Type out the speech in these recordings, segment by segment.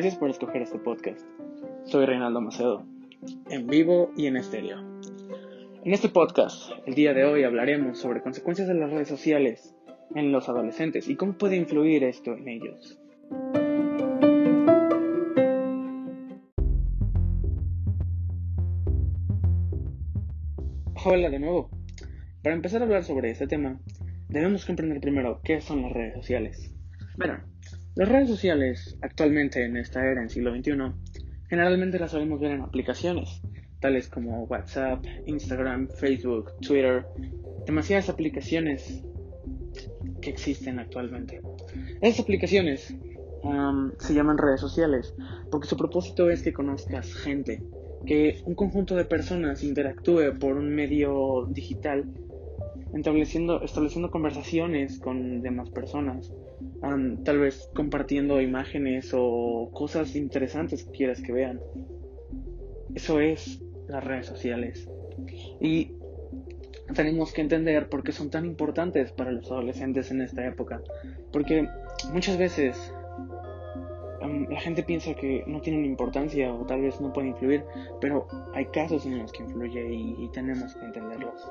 Gracias por escoger este podcast. Soy Reinaldo Macedo, en vivo y en estéreo. En este podcast, el día de hoy hablaremos sobre consecuencias de las redes sociales en los adolescentes y cómo puede influir esto en ellos. Hola de nuevo. Para empezar a hablar sobre este tema, debemos comprender primero qué son las redes sociales. Bueno, las redes sociales actualmente en esta era, en siglo XXI, generalmente las solemos ver en aplicaciones, tales como WhatsApp, Instagram, Facebook, Twitter, demasiadas aplicaciones que existen actualmente. Estas aplicaciones se llaman redes sociales porque su propósito es que conozcas gente, que un conjunto de personas interactúe por un medio digital, estableciendo, estableciendo conversaciones con demás personas tal vez compartiendo imágenes o cosas interesantes que quieras que vean. Eso es las redes sociales. Y tenemos que entender por qué son tan importantes para los adolescentes en esta época. Porque muchas veces la gente piensa que no tienen importancia o tal vez no pueden influir, pero hay casos en los que influye y tenemos que entenderlos.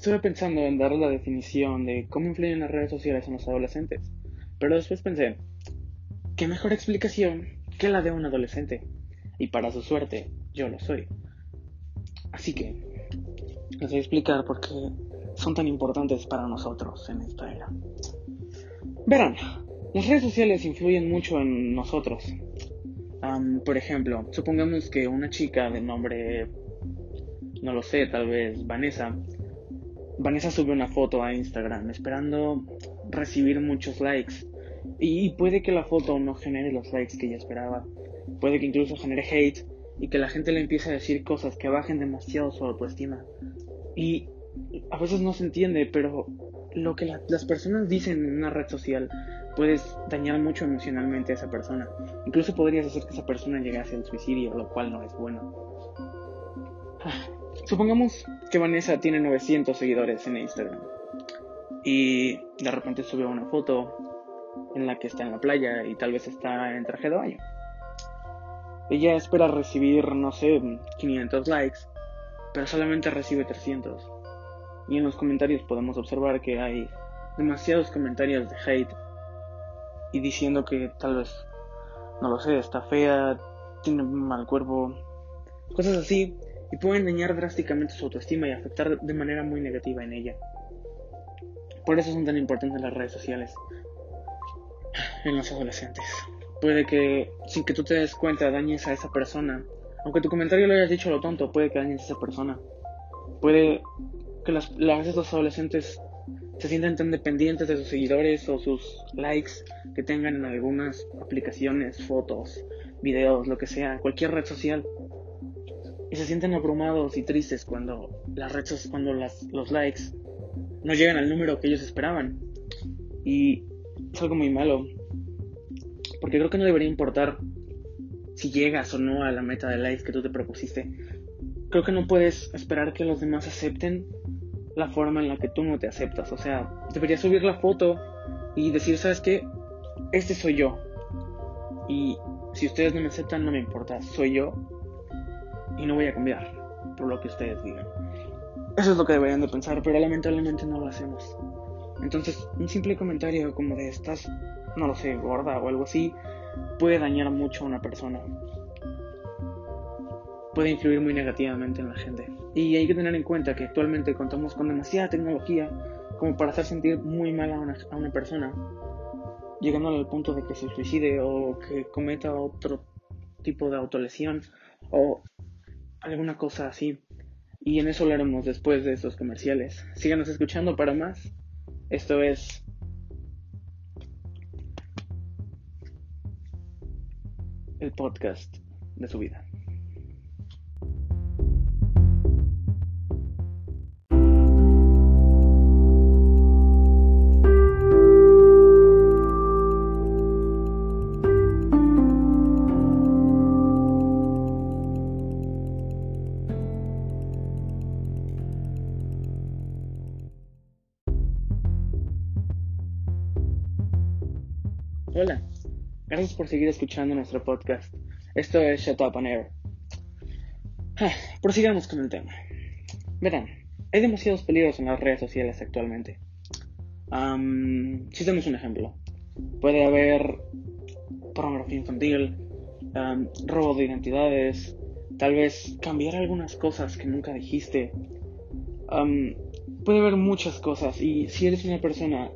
Estuve pensando en dar la definición de cómo influyen las redes sociales en los adolescentes, pero después pensé, ¿qué mejor explicación que la de un adolescente? Y para su suerte, yo lo soy. Así que, les voy a explicar por qué son tan importantes para nosotros en esta era. Verán, las redes sociales influyen mucho en nosotros. por ejemplo, supongamos que una chica de nombre no lo sé, tal vez Vanessa. Vanessa sube una foto a Instagram esperando recibir muchos likes. Y puede que la foto no genere los likes que ella esperaba. Puede que incluso genere hate y que la gente le empiece a decir cosas que bajen demasiado su autoestima. Y a veces no se entiende, pero lo que las personas dicen en una red social puedes dañar mucho emocionalmente a esa persona. Incluso podrías hacer que esa persona llegase al suicidio, lo cual no es bueno. Supongamos que Vanessa tiene 900 seguidores en Instagram y de repente sube una foto en la que está en la playa y tal vez está en traje de baño. Ella espera recibir, no sé, 500 likes, pero solamente recibe 300. Y en los comentarios podemos observar que hay demasiados comentarios de hate y diciendo que tal vez, no lo sé, está fea, tiene mal cuerpo, cosas así y pueden dañar drásticamente su autoestima y afectar de manera muy negativa en ella. Por eso son tan importantes las redes sociales en los adolescentes. Puede que sin que tú te des cuenta dañes a esa persona. Aunque tu comentario lo hayas dicho a lo tonto, puede que dañes a esa persona. Puede que las, las los adolescentes se sientan tan dependientes de sus seguidores o sus likes que tengan en algunas aplicaciones, fotos, videos, lo que sea, cualquier red social y se sienten abrumados y tristes cuando las redes, cuando las, los likes no llegan al número que ellos esperaban. Y es algo muy malo. Porque creo que no debería importar si llegas o no a la meta de likes que tú te propusiste. Creo que no puedes esperar que los demás acepten la forma en la que tú no te aceptas. O sea, deberías subir la foto y decir, ¿sabes qué? Este soy yo. Y si ustedes no me aceptan, no me importa. Soy yo y no voy a cambiar por lo que ustedes digan. Eso es lo que deberían de pensar, pero lamentablemente no lo hacemos. Entonces, un simple comentario como de estás, no lo sé, gorda o algo así, puede dañar mucho a una persona. Puede influir muy negativamente en la gente. Y hay que tener en cuenta que actualmente contamos con demasiada tecnología como para hacer sentir muy mal a una, a una persona, llegando al punto de que se suicide o que cometa otro tipo de autolesión o alguna cosa así. Y en eso hablaremos después de estos comerciales. Síganos escuchando para más. Esto es el podcast de su vida. Hola, gracias por seguir escuchando nuestro podcast. Esto es Shut Up on Air. Ah, prosigamos con el tema. Verán, hay demasiados peligros en las redes sociales actualmente. si tenemos un ejemplo, puede haber pornografía infantil, robo de identidades, tal vez cambiar algunas cosas que nunca dijiste. puede haber muchas cosas y si eres una persona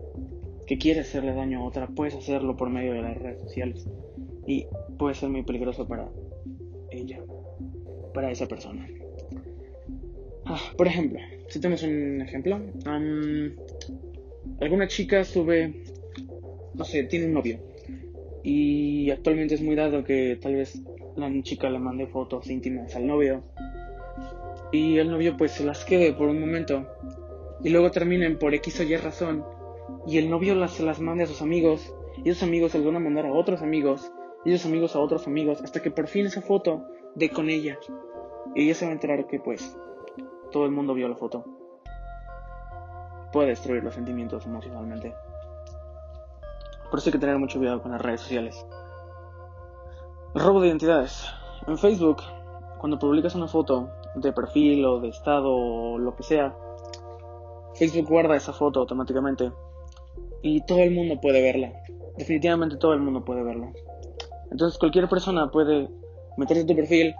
que quiere hacerle daño a otra, puedes hacerlo por medio de las redes sociales. Y puede ser muy peligroso para ella, para esa persona. Ah, por ejemplo, si tenemos un ejemplo, alguna chica sube, no sé, tiene un novio. Y actualmente es muy dado que tal vez la chica le mande fotos íntimas al novio. Y el novio pues se las quede por un momento. Y luego terminen por X o Y razón y el novio las, las manda a sus amigos, y esos amigos se las van a mandar a otros amigos, y esos amigos a otros amigos, hasta que por fin esa foto de con ella. Y ella se va a enterar que pues todo el mundo vio la foto. Puede destruir los sentimientos emocionalmente. Por eso hay que tener mucho cuidado con las redes sociales. Robo de identidades. En Facebook, cuando publicas una foto de perfil o de estado o lo que sea, Facebook guarda esa foto automáticamente y todo el mundo puede verla. Definitivamente todo el mundo puede verla. Entonces cualquier persona puede meterse en tu perfil,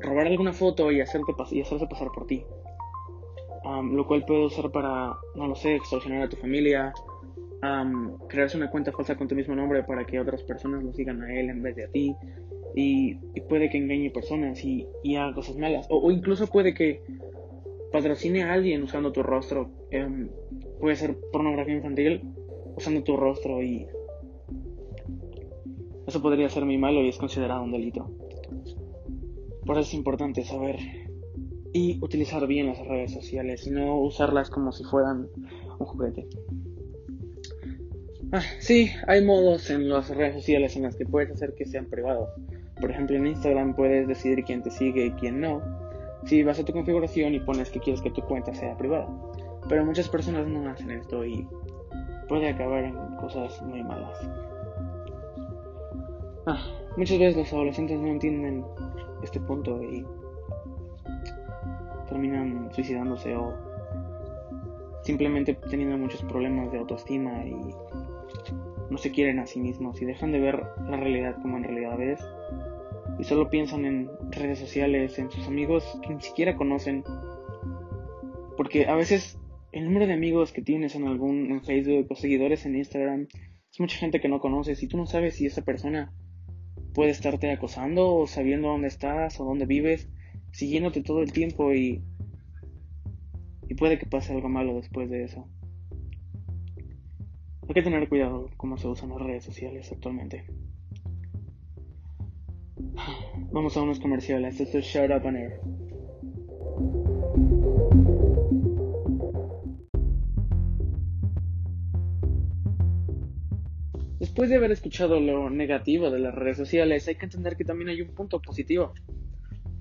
robar alguna foto y, hacerte y hacerse pasar por ti. lo cual puede usar para, no lo sé, extorsionar a tu familia, crearse una cuenta falsa con tu mismo nombre para que otras personas lo sigan a él en vez de a ti. Y, puede que engañe personas y, haga cosas malas. O, incluso puede que patrocine a alguien usando tu rostro. Em, puede ser pornografía infantil usando tu rostro y eso podría ser muy malo y es considerado un delito. Por eso es importante saber y utilizar bien las redes sociales y no usarlas como si fueran un juguete. Ah, sí, hay modos en las redes sociales en las que puedes hacer que sean privados. Por ejemplo, en Instagram puedes decidir quién te sigue y quién no. Si vas a tu configuración y pones que quieres que tu cuenta sea privada. Pero muchas personas no hacen esto y puede acabar en cosas muy malas. Ah, muchas veces los adolescentes no entienden este punto y terminan suicidándose o simplemente teniendo muchos problemas de autoestima y no se quieren a sí mismos y dejan de ver la realidad como en realidad es. Y solo piensan en redes sociales, en sus amigos que ni siquiera conocen. Porque a veces el número de amigos que tienes en algún en Facebook o seguidores en Instagram es mucha gente que no conoces y tú no sabes si esa persona puede estarte acosando o sabiendo dónde estás o dónde vives, siguiéndote todo el tiempo y y puede que pase algo malo después de eso. Hay que tener cuidado cómo se usan las redes sociales actualmente. Vamos a unos comerciales. Esto es Shout Up on Air. Después de haber escuchado lo negativo de las redes sociales, hay que entender que también hay un punto positivo.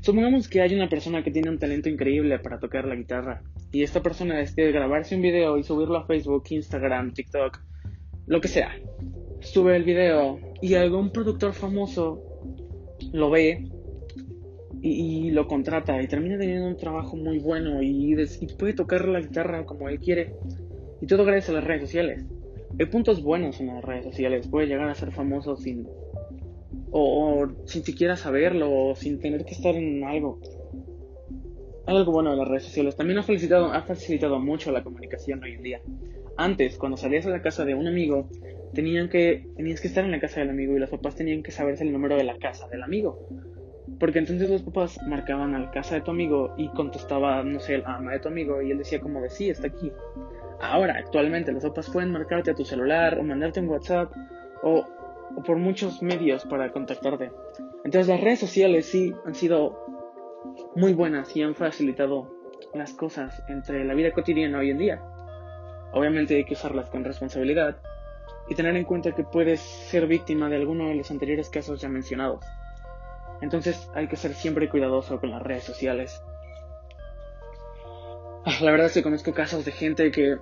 Supongamos que hay una persona que tiene un talento increíble para tocar la guitarra y esta persona decide grabarse un video y subirlo a Facebook, Instagram, TikTok, lo que sea. Sube el video y algún productor famoso lo ve y, lo contrata y termina teniendo un trabajo muy bueno y puede tocar la guitarra como él quiere. Y todo gracias a las redes sociales hay puntos buenos en las redes sociales. Puede llegar a ser famoso sin. O, sin siquiera saberlo, o sin tener que estar en algo. Algo bueno de las redes sociales. También ha facilitado, ha facilitado mucho la comunicación hoy en día. Antes, cuando salías a la casa de un amigo, tenían que, tenías que estar en la casa del amigo y los papás tenían que saberse el número de la casa del amigo. Porque entonces los papás marcaban a la casa de tu amigo y contestaba, no sé, la ama de tu amigo y él decía como de sí, está aquí. Ahora, actualmente, los papás pueden marcarte a tu celular o mandarte un WhatsApp o, por muchos medios para contactarte. Entonces las redes sociales sí han sido muy buenas y han facilitado las cosas entre la vida cotidiana hoy en día. Obviamente hay que usarlas con responsabilidad y tener en cuenta que puedes ser víctima de alguno de los anteriores casos ya mencionados. Entonces hay que ser siempre cuidadoso con las redes sociales. La verdad es que conozco casos de gente que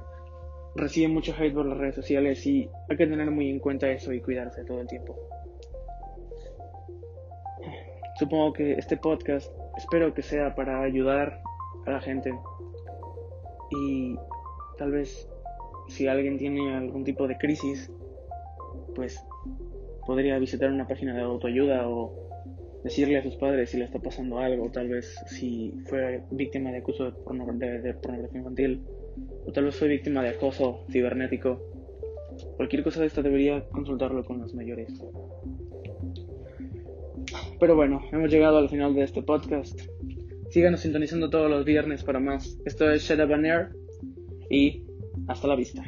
recibe mucho hate por las redes sociales y hay que tener muy en cuenta eso y cuidarse todo el tiempo. Supongo que este podcast espero que sea para ayudar a la gente y tal vez si alguien tiene algún tipo de crisis, pues podría visitar una página de autoayuda o decirle a sus padres si le está pasando algo, tal vez si fue víctima de acuso de, pornografía infantil, o tal vez fue víctima de acoso cibernético. Cualquier cosa de esta debería consultarlo con los mayores. Pero bueno, hemos llegado al final de este podcast. Síganos sintonizando todos los viernes para más. Esto es and Air y hasta la vista.